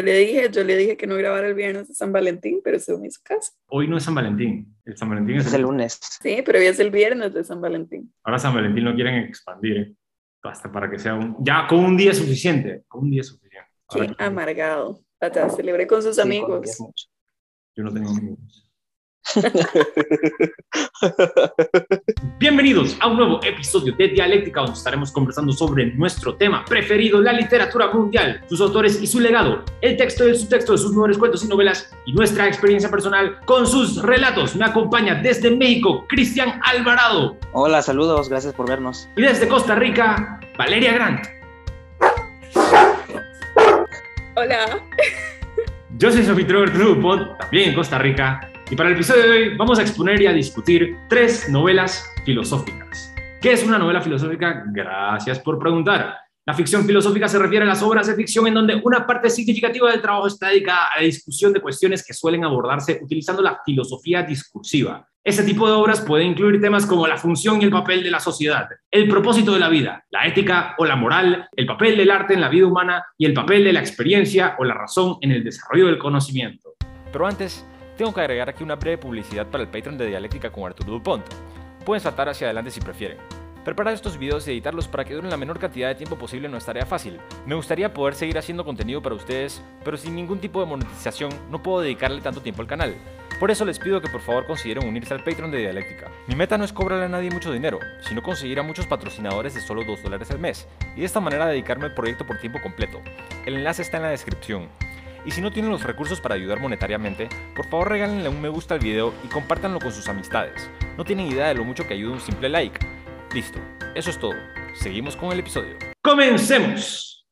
Yo le dije, yo le dije que no grabara el viernes de San Valentín, pero se me hizo caso. Hoy no es San Valentín. El San Valentín es, Es el lunes. Sí, pero hoy es el viernes de San Valentín. Ahora San Valentín lo quieren expandir. ¿eh? Basta para que sea un... Ya con un día es suficiente. Con un día es suficiente. Ahora Qué que- amargado. Hasta celebré con sus Sí, amigos. Yo no tengo amigos. Bienvenidos a un nuevo episodio de Dialéctica donde estaremos conversando sobre nuestro tema preferido, la literatura mundial, sus autores y su legado, el texto y el subtexto de sus mejores cuentos y novelas y nuestra experiencia personal con sus relatos. Me acompaña desde México Cristian Alvarado Hola, saludos, gracias por vernos. y desde Costa Rica Valeria Grant. Hola. Yo soy Sofía Trevor Trubot, también en Costa Rica, y para el episodio de hoy vamos a exponer y a discutir tres novelas filosóficas. ¿Qué es una novela filosófica? Gracias por preguntar. La ficción filosófica se refiere a las obras de ficción en donde una parte significativa del trabajo está dedicada a la discusión de cuestiones que suelen abordarse utilizando la filosofía discursiva. Este tipo de obras puede incluir temas como la función y el papel de la sociedad, el propósito de la vida, la ética o la moral, el papel del arte en la vida humana y el papel de la experiencia o la razón en el desarrollo del conocimiento. Pero antes, tengo que agregar aquí una breve publicidad para el Patreon de Dialéctica con Arturo Dupont. Pueden saltar hacia adelante si prefieren. Preparar estos videos y editarlos para que duren la menor cantidad de tiempo posible no es tarea fácil. Me gustaría poder seguir haciendo contenido para ustedes, pero sin ningún tipo de monetización no puedo dedicarle tanto tiempo al canal. Por eso les pido que por favor consideren unirse al Patreon de Dialéctica. Mi meta no es cobrarle a nadie mucho dinero, sino conseguir a muchos patrocinadores de solo 2 dólares al mes, y de esta manera dedicarme al proyecto por tiempo completo. El enlace está en la descripción. Y si no tienen los recursos para ayudar monetariamente, por favor regálenle un me gusta al video y compártanlo con sus amistades. No tienen idea de lo mucho que ayuda un simple like. Listo, eso es todo. Seguimos con el episodio. ¡Comencemos!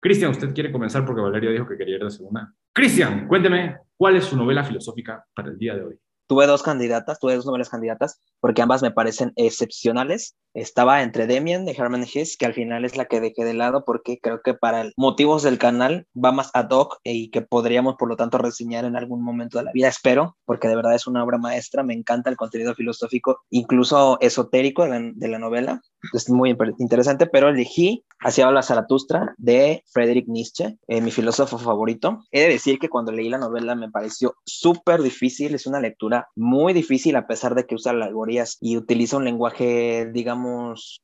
Cristian, usted quiere comenzar porque Valeria dijo que quería ir de segunda. Cristian, cuénteme, ¿cuál es su novela filosófica para el día de hoy? Tuve dos candidatas, tuve dos novelas candidatas, porque ambas me parecen excepcionales. Estaba entre Demian de Herman Hesse, que al final es la que dejé de lado, porque creo que para motivos del canal va más ad hoc y que podríamos, por lo tanto, reseñar en algún momento de la vida. Espero, porque de verdad es una obra maestra. Me encanta el contenido filosófico, incluso esotérico de la, de la novela. Es muy interesante, pero elegí Hacia habla Zaratustra de Friedrich Nietzsche, eh, mi filósofo favorito. He de decir que cuando leí la novela me pareció súper difícil, es una lectura muy difícil a pesar de que usa alegorías y utiliza un lenguaje, digamos,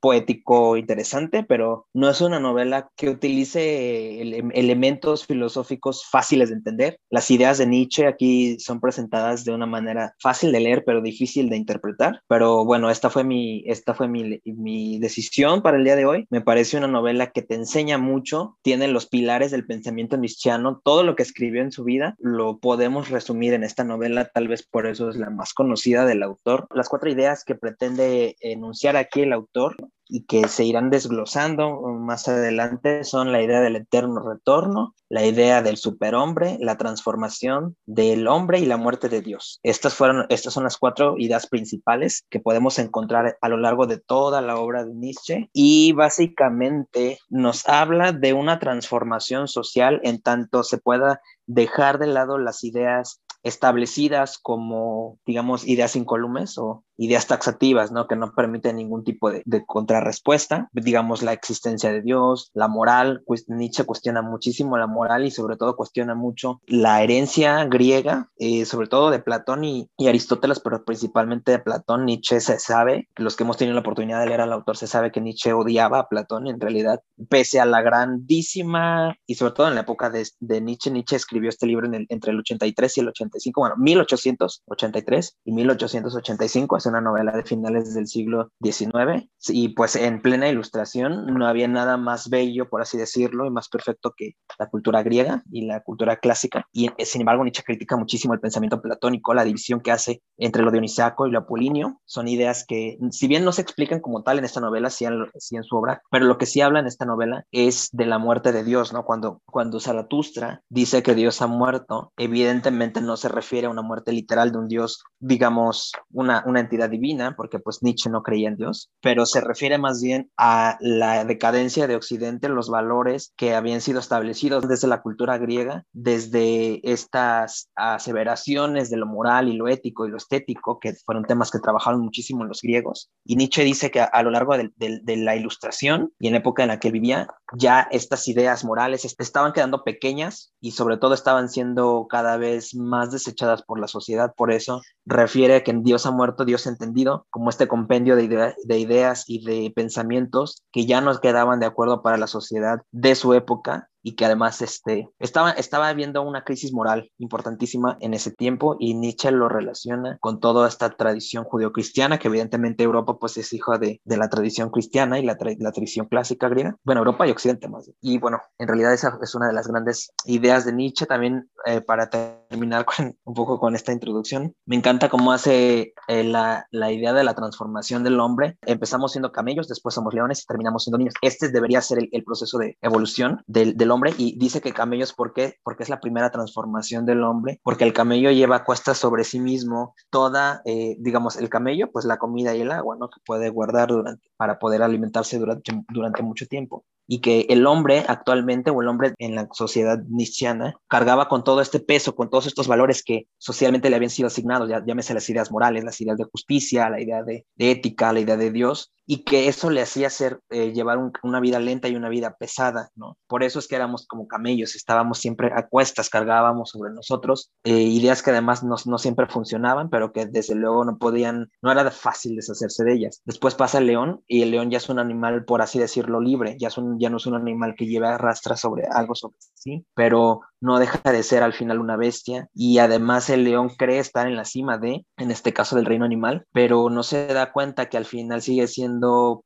poético interesante, pero no es una novela que utilice ele- elementos filosóficos fáciles de entender. Las ideas de Nietzsche aquí son presentadas de una manera fácil de leer, pero difícil de interpretar. Pero bueno, esta fue mi, esta fue mi, mi decisión para el día de hoy. Me parece una novela que te enseña mucho, tiene los pilares del pensamiento nietzscheano, todo lo que escribió en su vida lo podemos resumir en esta novela, tal vez por eso es la más conocida del autor. Las cuatro ideas que pretende enunciar aquí el autor y que se irán desglosando más adelante son la idea del eterno retorno, la idea del superhombre, la transformación del hombre y la muerte de Dios. Estas fueron estas son las cuatro ideas principales que podemos encontrar a lo largo de toda la obra de Nietzsche y básicamente nos habla de una transformación social en tanto se pueda dejar de lado las ideas establecidas como, digamos, ideas incólumes o ideas taxativas, ¿no? Que no permiten ningún tipo de, de contrarrespuesta, digamos, la existencia de Dios, la moral, pues Nietzsche cuestiona muchísimo la moral y sobre todo cuestiona mucho la herencia griega, eh, sobre todo de Platón y, y, Aristóteles, pero principalmente de Platón. Nietzsche se sabe, los que hemos tenido la oportunidad de leer al autor, se sabe que Nietzsche odiaba a Platón en realidad, pese a la grandísima, y sobre todo en la época de, de Nietzsche, Nietzsche escribió este libro en el, entre el 83 y el 85, bueno, 1883 y 1885, es una novela de finales del siglo XIX, y pues en plena ilustración no había nada más bello, por así decirlo, y más perfecto que la cultura griega y la cultura clásica, y sin embargo Nietzsche critica muchísimo el pensamiento platónico, la división que hace entre lo dionisiaco y lo apolíneo, son ideas que si bien no se explican como tal en esta novela, sí en, sí en su obra, pero lo que sí habla en esta novela es de la muerte de Dios, ¿no? Cuando, cuando Zaratustra dice que Dios ha muerto, evidentemente no se refiere a una muerte literal de un Dios, digamos, una, una entidad divina, porque pues Nietzsche no creía en Dios, pero se refiere más bien a la decadencia de Occidente, los valores que habían sido establecidos desde la cultura griega, desde estas aseveraciones de lo moral y lo ético y lo estético, que fueron temas que trabajaron muchísimo los griegos. Y Nietzsche dice que a, lo largo de, la ilustración y en época en la que vivía, ya estas ideas morales estaban quedando pequeñas y sobre todo estaban siendo cada vez más desechadas por la sociedad. Por eso refiere que Dios ha muerto, Dios entendido, como este compendio de, de ideas y de pensamientos que ya no quedaban de acuerdo para la sociedad de su época y que además este, estaba, estaba viendo una crisis moral importantísima en ese tiempo y Nietzsche lo relaciona con toda esta tradición judeocristiana, que evidentemente Europa pues es hijo de, la tradición cristiana y la, tradición clásica griega, bueno, Europa y Occidente más. Y bueno, en realidad esa es una de las grandes ideas de Nietzsche también eh, para terminar con, un poco con esta introducción. Me encanta cómo hace eh, la, la idea de la transformación del hombre. Empezamos siendo camellos, después somos leones y terminamos siendo niños. Este debería ser el, el proceso de evolución del, del hombre y dice que camellos, ¿por qué? Porque es la primera transformación del hombre, porque el camello lleva cuestas sobre sí mismo toda, eh, digamos, el camello, pues la comida y el agua, ¿no? Que puede guardar durante, para poder alimentarse durante, durante mucho tiempo y que el hombre actualmente o el hombre en la sociedad nietzscheana cargaba con todo este peso, con todos estos valores que socialmente le habían sido asignados, ya, llámese las ideas morales, las ideas de justicia, la idea de, ética, la idea de Dios, y que eso le hacía hacer eh, llevar una vida lenta y una vida pesada, ¿no? Por eso es que éramos como camellos, estábamos siempre a cuestas, cargábamos sobre nosotros eh, ideas que además no, no, siempre funcionaban, pero que desde luego no podían, no era fácil deshacerse de ellas. Después pasa el león y el león ya es un animal, por así decirlo, libre, ya es un ya no es un animal que lleva arrastra sobre algo sobre sí, pero no deja de ser al final una bestia y además el león cree estar en la cima de, en este caso del reino animal, pero no se da cuenta que al final sigue siendo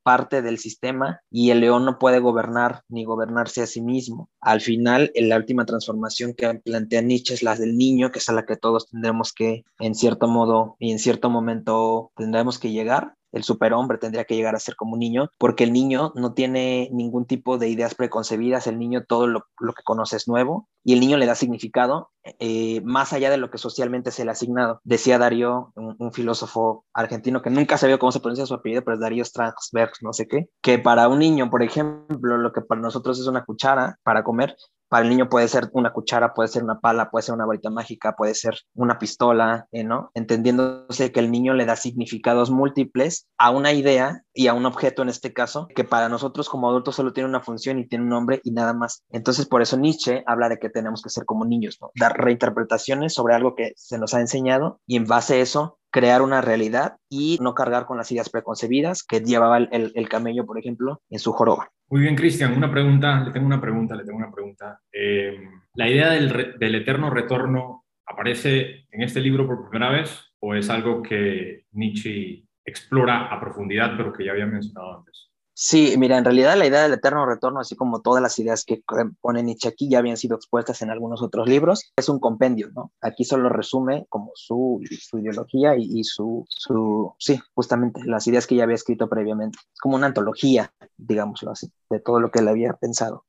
parte del sistema y el león no puede gobernar ni gobernarse a sí mismo. Al final, en la última transformación que plantea Nietzsche es la del niño, que es a la que todos tendremos que, en cierto modo y en cierto momento, tendremos que llegar el superhombre tendría que llegar a ser como un niño, porque el niño no tiene ningún tipo de ideas preconcebidas, el niño todo lo, que conoce es nuevo y el niño le da significado eh, más allá de lo que socialmente se le ha asignado. Decía Darío, un, filósofo argentino que nunca sabía cómo se pronuncia su apellido, pero es Darío Strasberg, no sé qué, que para un niño, por ejemplo, lo que para nosotros es una cuchara para comer, para el niño puede ser una cuchara, puede ser una pala, puede ser una varita mágica, puede ser una pistola, eh, ¿no? Entendiéndose que el niño le da significados múltiples a una idea y a un objeto en este caso, que para nosotros como adultos solo tiene una función y tiene un nombre y nada más. Entonces, por eso Nietzsche habla de que tenemos que ser como niños, ¿no? Dar reinterpretaciones sobre algo que se nos ha enseñado y en base a eso crear una realidad y no cargar con las ideas preconcebidas que llevaba el, el camello, por ejemplo, en su joroba. Muy bien, Cristian, una pregunta, le tengo una pregunta, le tengo una pregunta. Eh, ¿La idea del, del, eterno retorno aparece en este libro por primera vez o es algo que Nietzsche explora a profundidad pero que ya había mencionado antes? Sí, mira, en realidad la idea del eterno retorno, así como todas las ideas que pone Nietzsche aquí, ya habían sido expuestas en algunos otros libros. Es un compendio, ¿no? Aquí solo resume como su, su ideología y, su, su, sí, justamente las ideas que ya había escrito previamente. Es como una antología, digámoslo así, de todo lo que él había pensado.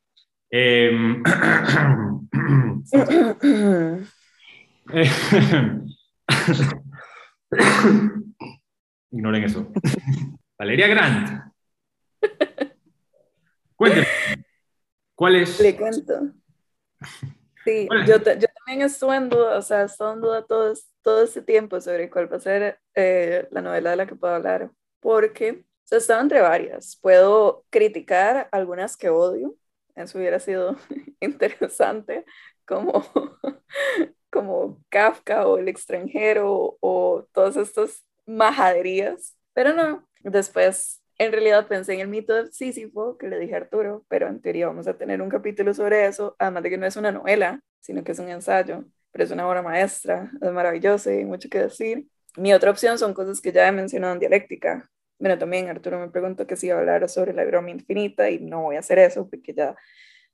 Em, ignoren eso. Valeria Grant Cuénteme. ¿Cuál es? Le cuento. Sí, yo, yo, también estuve en duda, o sea, estuve en duda todo, todo este tiempo sobre cuál va a ser eh, la novela de la que puedo hablar, porque o sea, estaba entre varias. Puedo criticar algunas que odio, eso hubiera sido interesante, como, como Kafka o El extranjero o todas estas majaderías, pero no, después en realidad pensé en el mito de Sísifo, que le dije a Arturo, pero en teoría vamos a tener un capítulo sobre eso, además de que no es una novela, sino que es un ensayo, pero es una obra maestra, es maravillosa y hay mucho que decir. Mi otra opción son cosas que ya he mencionado en dialéctica. Bueno, también Arturo me preguntó que si iba a hablar sobre la broma infinita y no voy a hacer eso porque ya,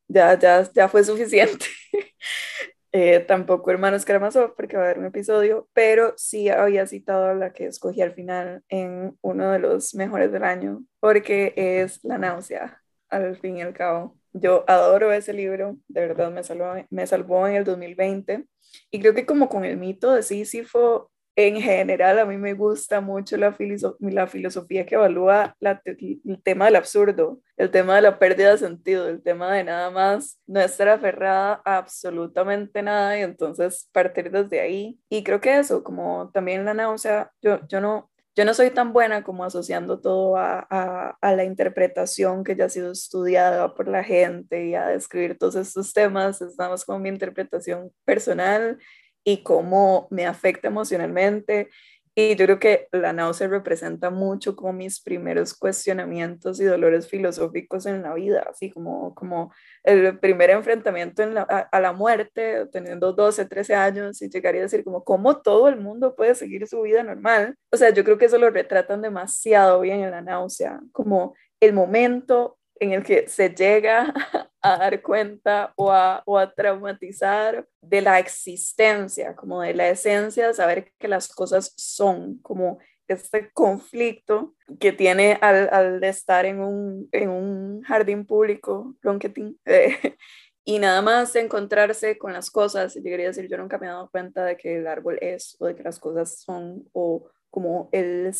ya, ya, ya fue suficiente. Eh, tampoco Hermanos Karamazov, porque va a haber un episodio, pero sí había citado la que escogí al final en uno de los mejores del año, porque es La náusea, al fin y al cabo. Yo adoro ese libro, de verdad me salvó, me salvó en el 2020, y creo que como con el mito de Sísifo, en general a mí me gusta mucho la, la filosofía que evalúa el tema del absurdo, el tema de la pérdida de sentido, el tema de nada más no estar aferrada a absolutamente nada y entonces partir desde ahí. Y creo que eso, como también la náusea, yo, yo no, yo no soy tan buena como asociando todo a, a, a, la interpretación que ya ha sido estudiada por la gente y a describir todos estos temas, es nada más como mi interpretación personal y cómo me afecta emocionalmente. Y yo creo que la náusea representa mucho como mis primeros cuestionamientos y dolores filosóficos en la vida, así como, como el primer enfrentamiento a, la muerte, teniendo 12, 13 años, y llegaría a decir como, ¿cómo todo el mundo puede seguir su vida normal? O sea, yo creo que eso lo retratan demasiado bien en la náusea, como el momento en el que se llega a dar cuenta o a, o a, traumatizar de la existencia, como de la esencia de saber que las cosas son, como este conflicto que tiene al, al estar en un, en un jardín público, ronquetín, eh, y nada más encontrarse con las cosas, y llegaría a decir, yo nunca me he dado cuenta de que el árbol es, o de que las cosas son, o como el,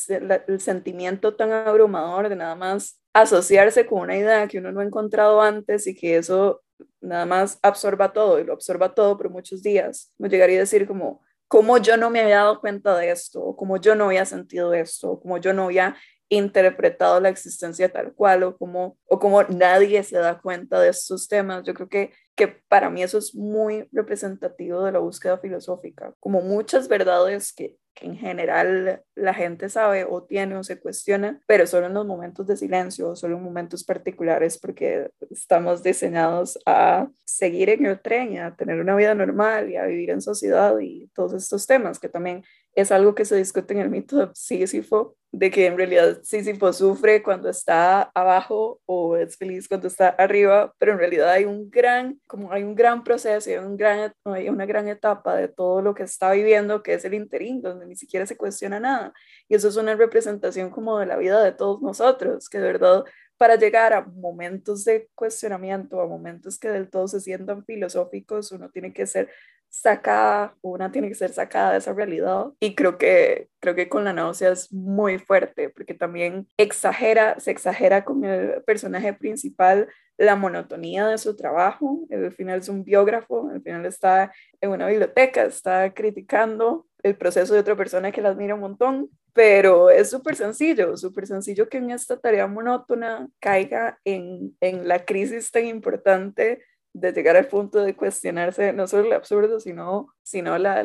el sentimiento tan abrumador de nada más asociarse con una idea que uno no ha encontrado antes y que eso nada más absorba todo y lo absorba todo por muchos días. Me llegaría a decir como, como yo no me había dado cuenta de esto, o como yo no había sentido esto, o como yo no había interpretado la existencia tal cual, o como, o como nadie se da cuenta de estos temas. Yo creo que, que para mí eso es muy representativo de la búsqueda filosófica, como muchas verdades que que en general la gente sabe o tiene o se cuestiona, pero solo en los momentos de silencio, solo en momentos particulares, porque estamos diseñados a seguir en el tren a tener una vida normal y a vivir en sociedad y todos estos temas que también es algo que se discute en el mito de Sísifo, de que en realidad Sísifo sufre cuando está abajo o es feliz cuando está arriba, pero en realidad hay un gran, como hay un gran proceso, hay, un gran, hay una gran etapa de todo lo que está viviendo, que es el interín, donde ni siquiera se cuestiona nada. Y eso es una representación como de la vida de todos nosotros, que de verdad para llegar a momentos de cuestionamiento, a momentos que del todo se sientan filosóficos, uno tiene que ser sacada, una tiene que ser sacada de esa realidad. Y creo que, creo que con la náusea es muy fuerte, porque también exagera, se exagera con el personaje principal la monotonía de su trabajo. Al final es un biógrafo, al final está en una biblioteca, está criticando el proceso de otra persona que la admira un montón, pero es súper sencillo, súper sencillo que en esta tarea monótona caiga en, en la crisis tan importante de llegar al punto de cuestionarse no solo el absurdo, sino, sino la,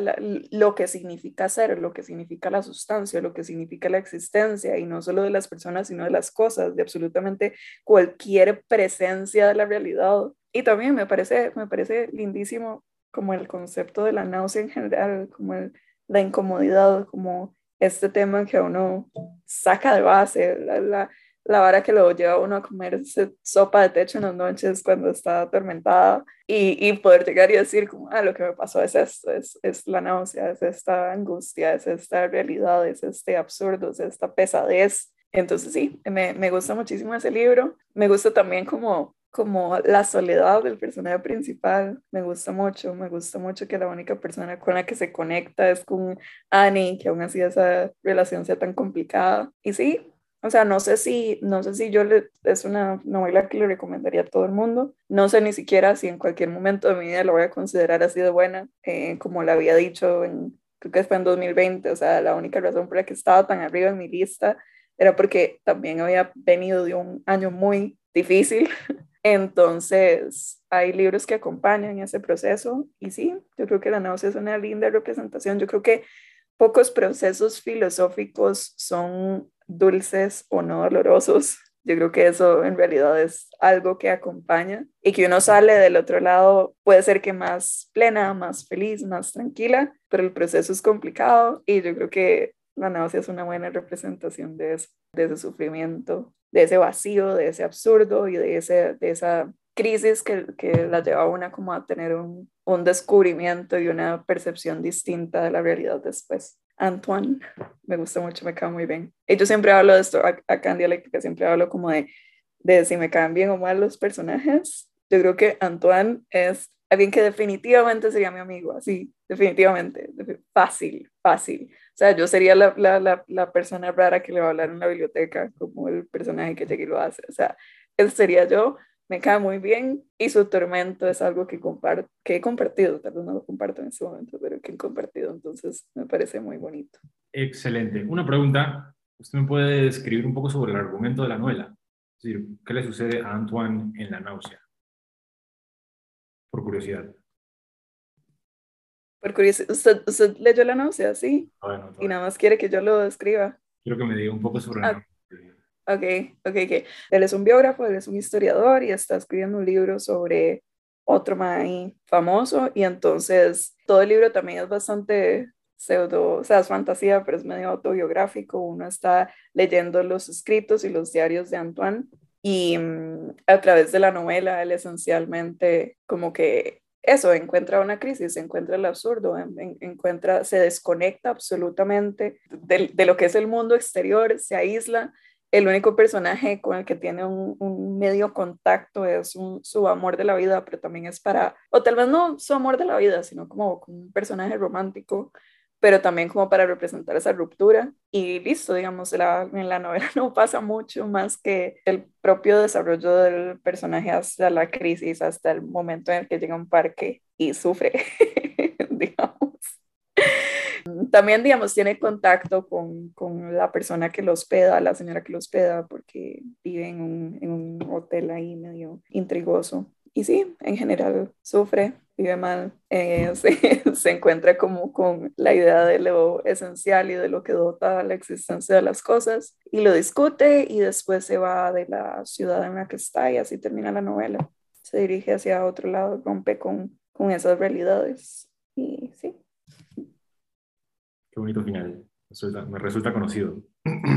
lo que significa ser, lo que significa la sustancia, lo que significa la existencia, y no solo de las personas, sino de las cosas, de absolutamente cualquier presencia de la realidad. Y también me parece, me parece lindísimo como el concepto de la náusea en general, como la incomodidad, como este tema que uno saca de base, la, la vara que lo lleva uno a comer sopa de techo en las noches cuando está atormentada y, y, poder llegar y decir como, ah, lo que me pasó es esto, es, es la náusea, es esta angustia, es esta realidad, es este absurdo, es esta pesadez. Entonces sí, me, me gusta muchísimo ese libro. Me gusta también como como la soledad del personaje principal, me gusta mucho, me gusta mucho que la única persona con la que se conecta es con Annie, que aún así esa relación sea tan complicada. Y sí, o sea, no sé si, no sé si yo le, es una novela que le recomendaría a todo el mundo. No sé ni siquiera si en cualquier momento de mi vida lo voy a considerar así de buena, eh, como le había dicho, en, creo que fue en 2020. O sea, la única razón por la que estaba tan arriba en mi lista era porque también había venido de un año muy difícil. Entonces, hay libros que acompañan ese proceso y sí, yo creo que la náusea es una linda representación. Yo creo que pocos procesos filosóficos son dulces o no dolorosos. Yo creo que eso en realidad es algo que acompaña y que uno sale del otro lado puede ser que más plena, más feliz, más tranquila, pero el proceso es complicado y yo creo que la náusea es una buena representación de eso, de ese sufrimiento, de ese vacío, de ese absurdo y de, ese, de esa crisis que, que la lleva a una como a tener un, un descubrimiento y una percepción distinta de la realidad después. Antoine, me gusta mucho, me cae muy bien. Y yo siempre hablo de esto, acá en Dialéctica siempre hablo como de, de si me caen bien o mal los personajes. Yo creo que Antoine es alguien que definitivamente sería mi amigo, así, definitivamente, fácil, fácil. Sea, yo sería la, la, la, la, persona rara que le va a hablar en la biblioteca, como el personaje que llega y lo hace. O sea, él sería yo, me cae muy bien y su tormento es algo que, comparto, que he compartido, tal vez no lo comparto en ese momento, pero que he compartido, entonces me parece muy bonito. Excelente. Una pregunta, ¿usted me puede describir un poco sobre el argumento de la novela? Es decir, ¿qué le sucede a Antoine en la náusea? Por curiosidad. Por curiosidad, ¿usted, leyó la náusea? Sí. y nada más quiere que yo lo describa. Quiero que me diga un poco sobre la ah, Ok, ok, ok. Él es un biógrafo, él es un historiador y está escribiendo un libro sobre otro maíz famoso y entonces todo el libro también es bastante pseudo, o sea, es fantasía, pero es medio autobiográfico. Uno está leyendo los escritos y los diarios de Antoine y mm, a través de la novela él esencialmente como que eso, encuentra una crisis, encuentra el absurdo, encuentra, se desconecta absolutamente de, de, lo que es el mundo exterior, se aísla. El único personaje con el que tiene un, medio contacto es su amor de la vida, pero también es para, o tal vez no su amor de la vida, sino como, un personaje romántico, pero también como para representar esa ruptura. Y listo, digamos, en la novela no pasa mucho más que el propio desarrollo del personaje hasta la crisis, hasta el momento en el que llega a un parque y sufre, digamos también, digamos, tiene contacto con, con, la persona que lo hospeda, la señora que lo hospeda, porque vive en un, en un hotel ahí medio intrigoso. Y sí, en general sufre, vive mal, eh, se, se, encuentra como con la idea de lo esencial y de lo que dota la existencia de las cosas y lo discute y después se va de la ciudad en la que está y así termina la novela. Se dirige hacia otro lado, rompe con, con esas realidades y sí. Qué bonito final. me resulta conocido.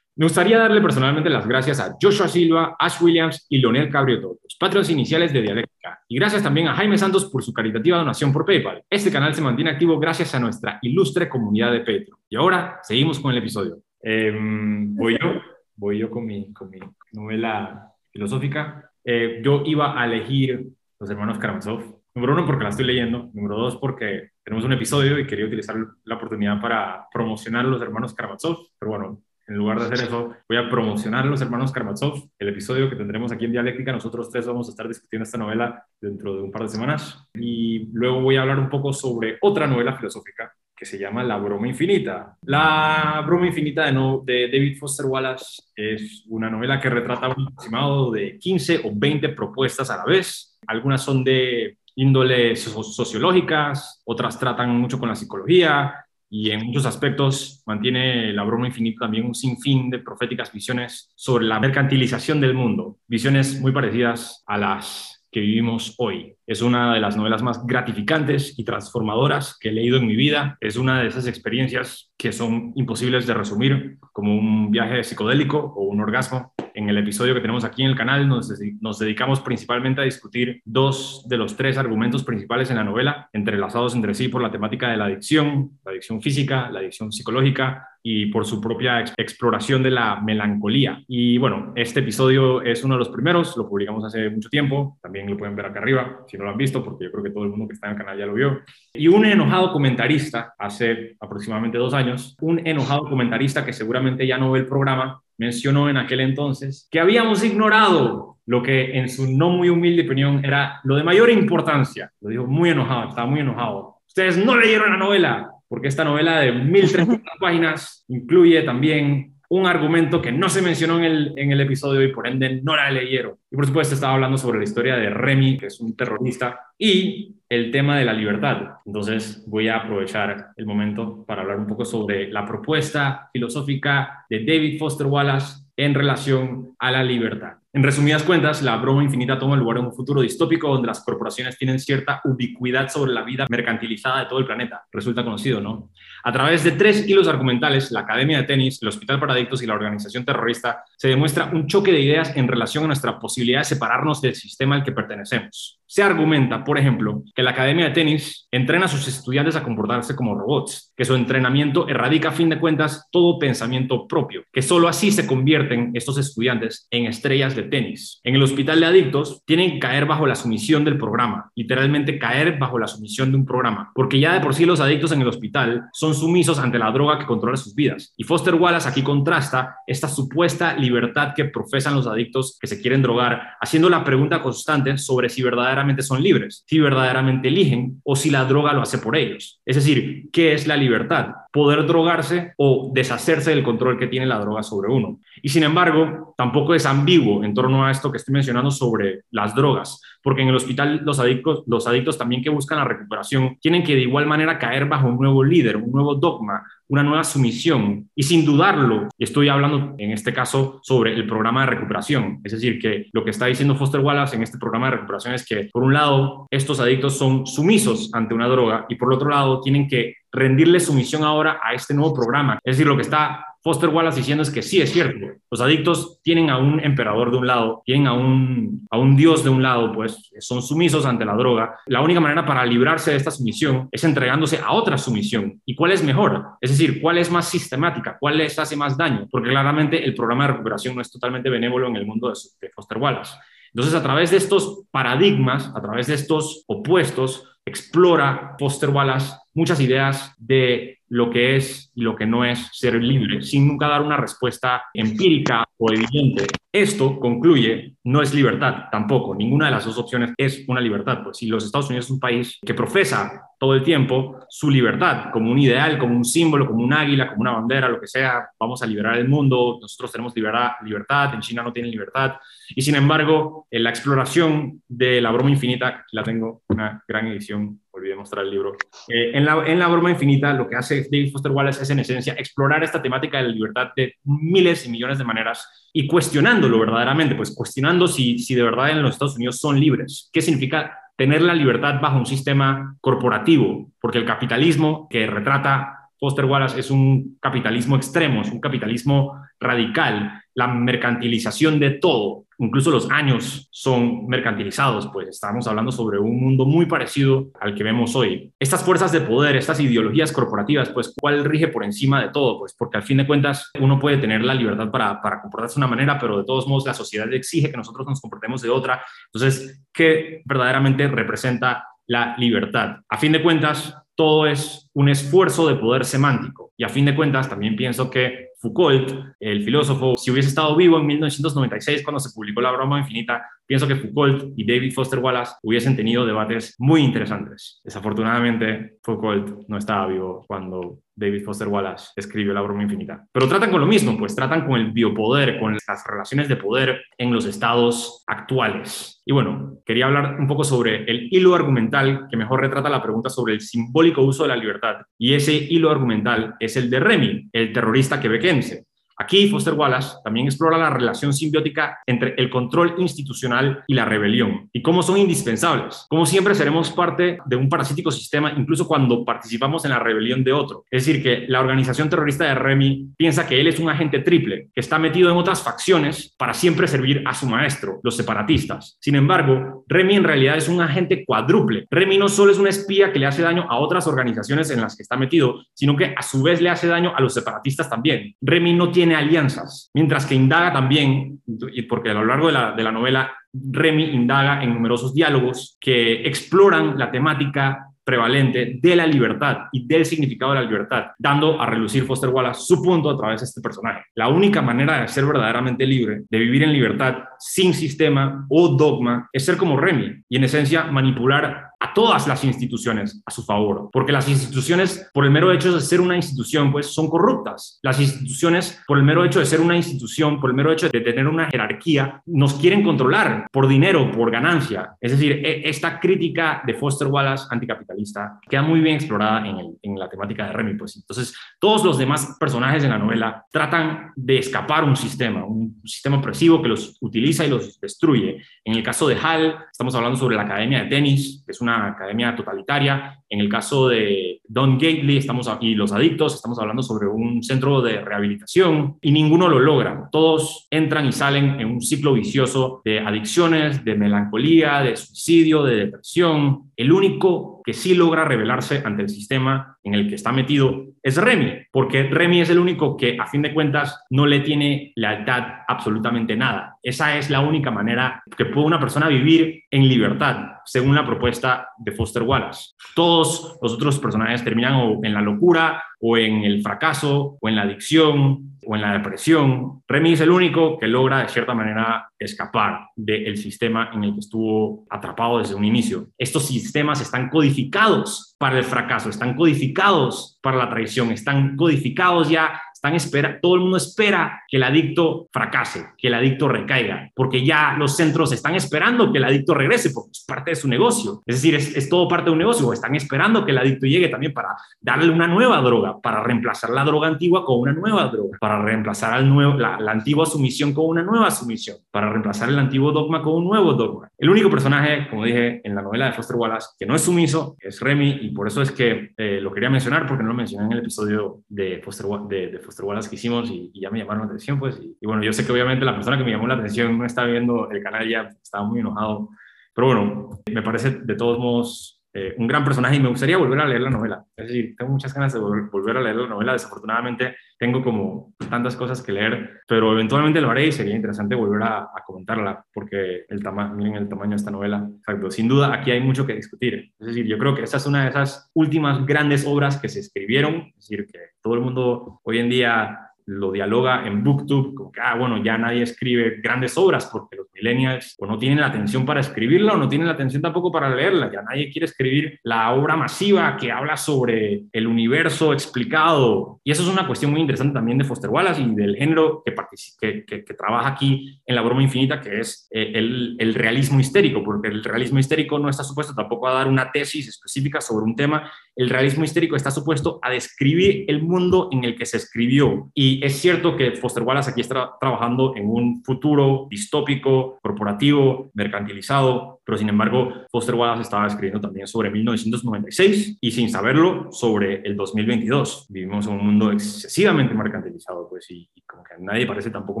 Me gustaría darle personalmente las gracias a Joshua Silva, Ash Williams y Leonel Cabrioto, los patrones iniciales de Dialéctica. Y gracias también a Jaime Santos por su caritativa donación por PayPal. Este canal se mantiene activo gracias a nuestra ilustre comunidad de Petro. Y ahora seguimos con el episodio. Em, voy yo, voy yo con mi, con mi novela filosófica. Eh, yo iba a elegir Los Hermanos Karamazov. Número uno, porque la estoy leyendo. Número dos, porque tenemos un episodio y quería utilizar la oportunidad para promocionar a los hermanos Karamazov. Pero bueno, en lugar de hacer eso, voy a promocionar a los hermanos Karamazov. El episodio que tendremos aquí en Dialéctica, nosotros tres vamos a estar discutiendo esta novela dentro de un par de semanas. Y luego voy a hablar un poco sobre otra novela filosófica que se llama La broma infinita. La broma infinita de, no, de David Foster Wallace es una novela que retrata un aproximado de 15 o 20 propuestas a la vez. Algunas son de índole sociológicas, otras tratan mucho con la psicología y en muchos aspectos mantiene la broma infinita también un sinfín de proféticas visiones sobre la mercantilización del mundo, visiones muy parecidas a las que vivimos hoy. Es una de las novelas más gratificantes y transformadoras que he leído en mi vida. Es una de esas experiencias que son imposibles de resumir como un viaje psicodélico o un orgasmo en el episodio que tenemos aquí en el canal nos, nos, dedicamos principalmente a discutir dos de los tres argumentos principales en la novela, entrelazados entre sí por la temática de la adicción, la adicción física, la adicción psicológica y por su propia exploración de la melancolía. Y bueno, este episodio es uno de los primeros, lo publicamos hace mucho tiempo, también lo pueden ver acá arriba, si no lo han visto, porque yo creo que todo el mundo que está en el canal ya lo vio. Y un enojado comentarista, hace aproximadamente dos años, un enojado comentarista que seguramente ya no ve el programa, mencionó en aquel entonces que habíamos ignorado lo que en su no muy humilde opinión era lo de mayor importancia. Lo dijo muy enojado, estaba muy enojado. Ustedes no leyeron la novela, porque esta novela de 1300 páginas incluye también un argumento que no se mencionó en el, en el episodio y por ende no la leyeron. Y por supuesto estaba hablando sobre la historia de Remy, que es un terrorista, y el tema de la libertad. Entonces voy a aprovechar el momento para hablar un poco sobre la propuesta filosófica de David Foster Wallace en relación a la libertad. En resumidas cuentas, la broma infinita toma lugar en un futuro distópico donde las corporaciones tienen cierta ubicuidad sobre la vida mercantilizada de todo el planeta. Resulta conocido, ¿no? A través de tres hilos argumentales, la Academia de Tenis, el Hospital para Adictos y la organización terrorista, se demuestra un choque de ideas en relación a nuestra posibilidad de separarnos del sistema al que pertenecemos. Se argumenta, por ejemplo, que la Academia de Tenis entrena a sus estudiantes a comportarse como robots, que su entrenamiento erradica a fin de cuentas todo pensamiento propio, que solo así se convierten estos estudiantes en estrellas de tenis. En el hospital de adictos tienen que caer bajo la sumisión del programa, literalmente caer bajo la sumisión de un programa, porque ya de por sí los adictos en el hospital son sumisos ante la droga que controla sus vidas. Y Foster Wallace aquí contrasta esta supuesta libertad que profesan los adictos que se quieren drogar, haciendo la pregunta constante sobre si verdaderamente son libres, si verdaderamente eligen o si la droga lo hace por ellos. Es decir, ¿qué es la libertad? Poder drogarse o deshacerse del control que tiene la droga sobre uno. Y sin embargo, tampoco es ambiguo en torno a esto que estoy mencionando sobre las drogas, porque en el hospital los adictos, los adictos también que buscan la recuperación tienen que de igual manera caer bajo un nuevo líder, un nuevo dogma, una nueva sumisión y sin dudarlo, estoy hablando en este caso sobre el programa de recuperación, es decir, que lo que está diciendo Foster Wallace en este programa de recuperación es que por un lado estos adictos son sumisos ante una droga y por otro lado tienen que rendirle sumisión ahora a este nuevo programa, es decir, lo que está Foster Wallace diciendo es que sí, es cierto. Los adictos tienen a un emperador de un lado, tienen a un, a un dios de un lado, pues son sumisos ante la droga. La única manera para librarse de esta sumisión es entregándose a otra sumisión. ¿Y cuál es mejor? Es decir, ¿cuál es más sistemática? ¿Cuál les hace más daño? Porque claramente el programa de recuperación no es totalmente benévolo en el mundo de, Foster Wallace. Entonces, a través de estos paradigmas, a través de estos opuestos, explora Foster Wallace muchas ideas de lo que es y lo que no es ser libre, sin nunca dar una respuesta empírica o evidente. Esto concluye, no es libertad tampoco, ninguna de las dos opciones es una libertad, pues si los Estados Unidos es un país que profesa todo el tiempo su libertad como un ideal, como un símbolo, como un águila, como una bandera, lo que sea, vamos a liberar el mundo, nosotros tenemos libertad, en China no tienen libertad, y sin embargo, en la exploración de la broma infinita, la tengo, una gran edición olvidé mostrar el libro. Eh, en, la, en la broma infinita, lo que hace David Foster Wallace es en esencia explorar esta temática de la libertad de miles y millones de maneras y cuestionándolo verdaderamente, pues cuestionando si, si de verdad en los Estados Unidos son libres. ¿Qué significa tener la libertad bajo un sistema corporativo? Porque el capitalismo que retrata Foster Wallace es un capitalismo extremo, es un capitalismo radical, la mercantilización de todo, incluso los años son mercantilizados, pues estamos hablando sobre un mundo muy parecido al que vemos hoy. Estas fuerzas de poder, estas ideologías corporativas, pues ¿cuál rige por encima de todo? Pues porque al fin de cuentas uno puede tener la libertad para, para comportarse de una manera, pero de todos modos la sociedad exige que nosotros nos comportemos de otra. Entonces, ¿qué verdaderamente representa la libertad? A fin de cuentas, todo es un esfuerzo de poder semántico. Y a fin de cuentas, también pienso que Foucault, el filósofo, si hubiese estado vivo en 1996 cuando se publicó La broma infinita, pienso que Foucault y David Foster Wallace hubiesen tenido debates muy interesantes. Desafortunadamente, Foucault no estaba vivo cuando David Foster Wallace escribió La broma infinita. Pero tratan con lo mismo, pues tratan con el biopoder, con las relaciones de poder en los estados actuales. Y bueno, quería hablar un poco sobre el hilo argumental que mejor retrata la pregunta sobre el simbólico uso de la libertad. Y ese hilo argumental es el de Remy, el terrorista quebequense. Aquí Foster Wallace también explora la relación simbiótica entre el control institucional y la rebelión y cómo son indispensables. Como siempre seremos parte de un parasítico sistema incluso cuando participamos en la rebelión de otro. Es decir, que la organización terrorista de Remy piensa que él es un agente triple, que está metido en otras facciones para siempre servir a su maestro, los separatistas. Sin embargo, Remy en realidad es un agente cuádruple. Remy no solo es una espía que le hace daño a otras organizaciones en las que está metido, sino que a su vez le hace daño a los separatistas también. Remy no tiene alianzas, mientras que indaga también, y porque a lo largo de la, de la novela Remy indaga en numerosos diálogos que exploran la temática prevalente de la libertad y del significado de la libertad, dando a relucir Foster Wallace su punto a través de este personaje. La única manera de ser verdaderamente libre, de vivir en libertad sin sistema o dogma, es ser como Remy y en esencia manipular a todas las instituciones a su favor, porque las instituciones, por el mero hecho de ser una institución, pues son corruptas. Las instituciones, por el mero hecho de ser una institución, por el mero hecho de tener una jerarquía, nos quieren controlar por dinero, por ganancia. Es decir, e, esta crítica de Foster Wallace anticapitalista queda muy bien explorada en, la temática de Remy. Pues entonces, todos los demás personajes en la novela tratan de escapar un sistema, un sistema opresivo que los utiliza y los destruye. En el caso de Hal, estamos hablando sobre la Academia de Tenis, que es una academia totalitaria. En el caso de Don Gately estamos, y los adictos, estamos hablando sobre un centro de rehabilitación y ninguno lo logra. Todos entran y salen en un ciclo vicioso de adicciones, de melancolía, de suicidio, de depresión. El único que sí logra rebelarse ante el sistema en el que está metido es Remy, porque Remy es el único que a fin de cuentas no le tiene lealtad absolutamente nada. Esa es la única manera que puede una persona vivir en libertad, según la propuesta de Foster Wallace. Todos los otros personajes terminan en la locura, o en el fracaso, o en la adicción, o en la depresión. Remy es el único que logra de cierta manera escapar del sistema en el que estuvo atrapado desde un inicio. Estos sistemas están codificados para el fracaso, están codificados para la traición, están codificados ya están espera, todo el mundo espera que el adicto fracase, que el adicto recaiga, porque ya los centros están esperando que el adicto regrese, porque es parte de su negocio. Es decir, es, todo parte de un negocio, están esperando que el adicto llegue también para darle una nueva droga, para reemplazar la droga antigua con una nueva droga, para reemplazar al nuevo, la, la antigua sumisión con una nueva sumisión, para reemplazar el antiguo dogma con un nuevo dogma. El único personaje, como dije en la novela de Foster Wallace, que no es sumiso, es Remy, y por eso es que eh, lo quería mencionar, porque no lo mencioné en el episodio de Foster, de, de Foster Wallace que hicimos y, ya me llamaron la atención, pues. Y, y, bueno, yo sé que obviamente la persona que me llamó la atención no está viendo el canal ya, estaba muy enojado. Pero bueno, me parece de todos modos eh, un gran personaje y me gustaría volver a leer la novela. Es decir, tengo muchas ganas de volver a leer la novela. Desafortunadamente tengo como tantas cosas que leer, pero eventualmente lo haré y sería interesante volver a, comentarla porque el miren el tamaño de esta novela. Exacto. Sin duda, aquí hay mucho que discutir. Es decir, yo creo que esta es una de esas últimas grandes obras que se escribieron. Es decir, que todo el mundo hoy en día lo dialoga en Booktube, como que, ah, bueno, ya nadie escribe grandes obras porque los millennials o no tienen la atención para escribirla o no tienen la atención tampoco para leerla, ya nadie quiere escribir la obra masiva que habla sobre el universo explicado. Y eso es una cuestión muy interesante también de Foster Wallace y del género que, que, que, trabaja aquí en La broma infinita, que es eh, el, el realismo histérico, porque el realismo histérico no está supuesto tampoco a dar una tesis específica sobre un tema, el realismo histérico está supuesto a describir el mundo en el que se escribió. Y es cierto que Foster Wallace aquí está trabajando en un futuro distópico, corporativo, mercantilizado, pero sin embargo Foster Wallace estaba escribiendo también sobre 1996 y sin saberlo sobre el 2022. Vivimos en un mundo excesivamente mercantilizado, pues, y, como que a nadie parece tampoco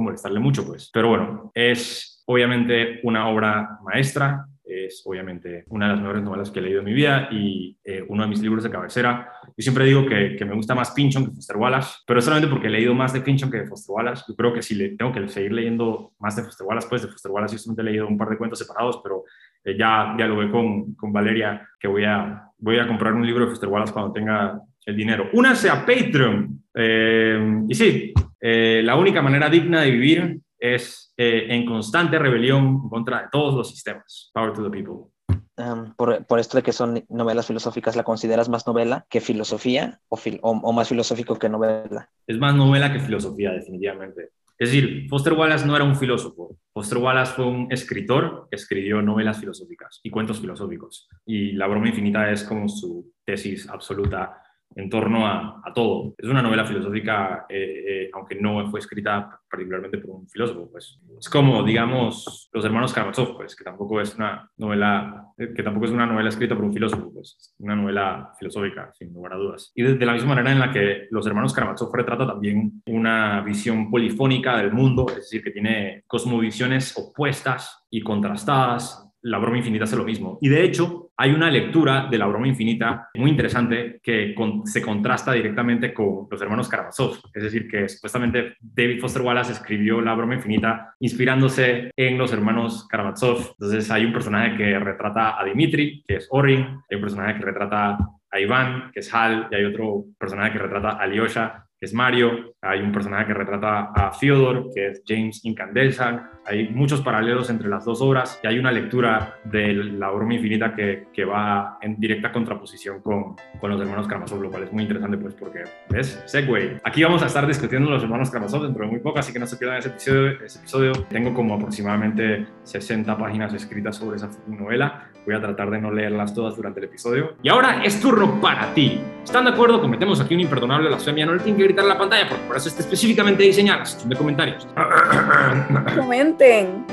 molestarle mucho, pues. Pero bueno, es obviamente una obra maestra, es obviamente una de las mejores novelas que he leído en mi vida y eh, uno de mis libros de cabecera. Yo siempre digo que, que, me gusta más Pinchon que Foster Wallace, pero solamente porque he leído más de Pinchon que de Foster Wallace. Yo creo que si le, tengo que seguir leyendo más de Foster Wallace, pues de Foster Wallace yo solamente he leído un par de cuentos separados, pero eh, ya dialogué con, con Valeria que voy a, voy a comprar un libro de Foster Wallace cuando tenga el dinero. Únase a Patreon. Eh, y sí, la única manera digna de vivir es eh, en constante rebelión contra todos los sistemas. Power to the people. Um, por, por, esto de que son novelas filosóficas, ¿la consideras más novela que filosofía o, o, más filosófico que novela? Es más novela que filosofía, definitivamente. Es decir, Foster Wallace no era un filósofo. Foster Wallace fue un escritor que escribió novelas filosóficas y cuentos filosóficos. Y La broma infinita es como su tesis absoluta en torno a, todo. Es una novela filosófica, eh, eh, aunque no fue escrita particularmente por un filósofo, pues es como, digamos, Los hermanos Karamazov, pues, que tampoco es una novela, eh, que tampoco es una novela escrita por un filósofo, pues, es una novela filosófica, sin lugar a dudas. Y de, la misma manera en la que Los hermanos Karamazov retrata también una visión polifónica del mundo, es decir, que tiene cosmovisiones opuestas y contrastadas la broma infinita hace lo mismo. Y de hecho, hay una lectura de la broma infinita muy interesante que se contrasta directamente con los hermanos Karamazov. Es decir, que supuestamente David Foster Wallace escribió la broma infinita inspirándose en los hermanos Karamazov. Entonces hay un personaje que retrata a Dimitri, que es Orin, hay un personaje que retrata a Iván, que es Hal, y hay otro personaje que retrata a Alyosha, que es Mario, hay un personaje que retrata a Fyodor, que es James Incandescent, hay muchos paralelos entre las dos obras y hay una lectura de la broma infinita que, que va en directa contraposición con, con, los hermanos Karamazov, lo cual es muy interesante pues porque, ¿ves? Segway. Aquí vamos a estar discutiendo los hermanos Karamazov dentro de muy poco, así que no se pierdan ese episodio. Ese episodio. Tengo como aproximadamente 60 páginas escritas sobre esa novela. Voy a tratar de no leerlas todas durante el episodio. Y ahora es turno para ti. ¿Están de acuerdo? Cometemos aquí un imperdonable blasfemia. No le tienen que gritar la pantalla porque por eso está específicamente diseñada la sección de comentarios. Comenten.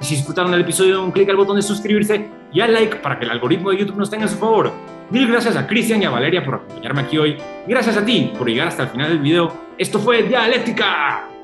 Si disfrutaron del episodio, un clic al botón de suscribirse y al like para que el algoritmo de YouTube nos tenga a su favor. Mil gracias a Cristian y a Valeria por acompañarme aquí hoy. Gracias a ti por llegar hasta el final del video. Esto fue Dialéctica.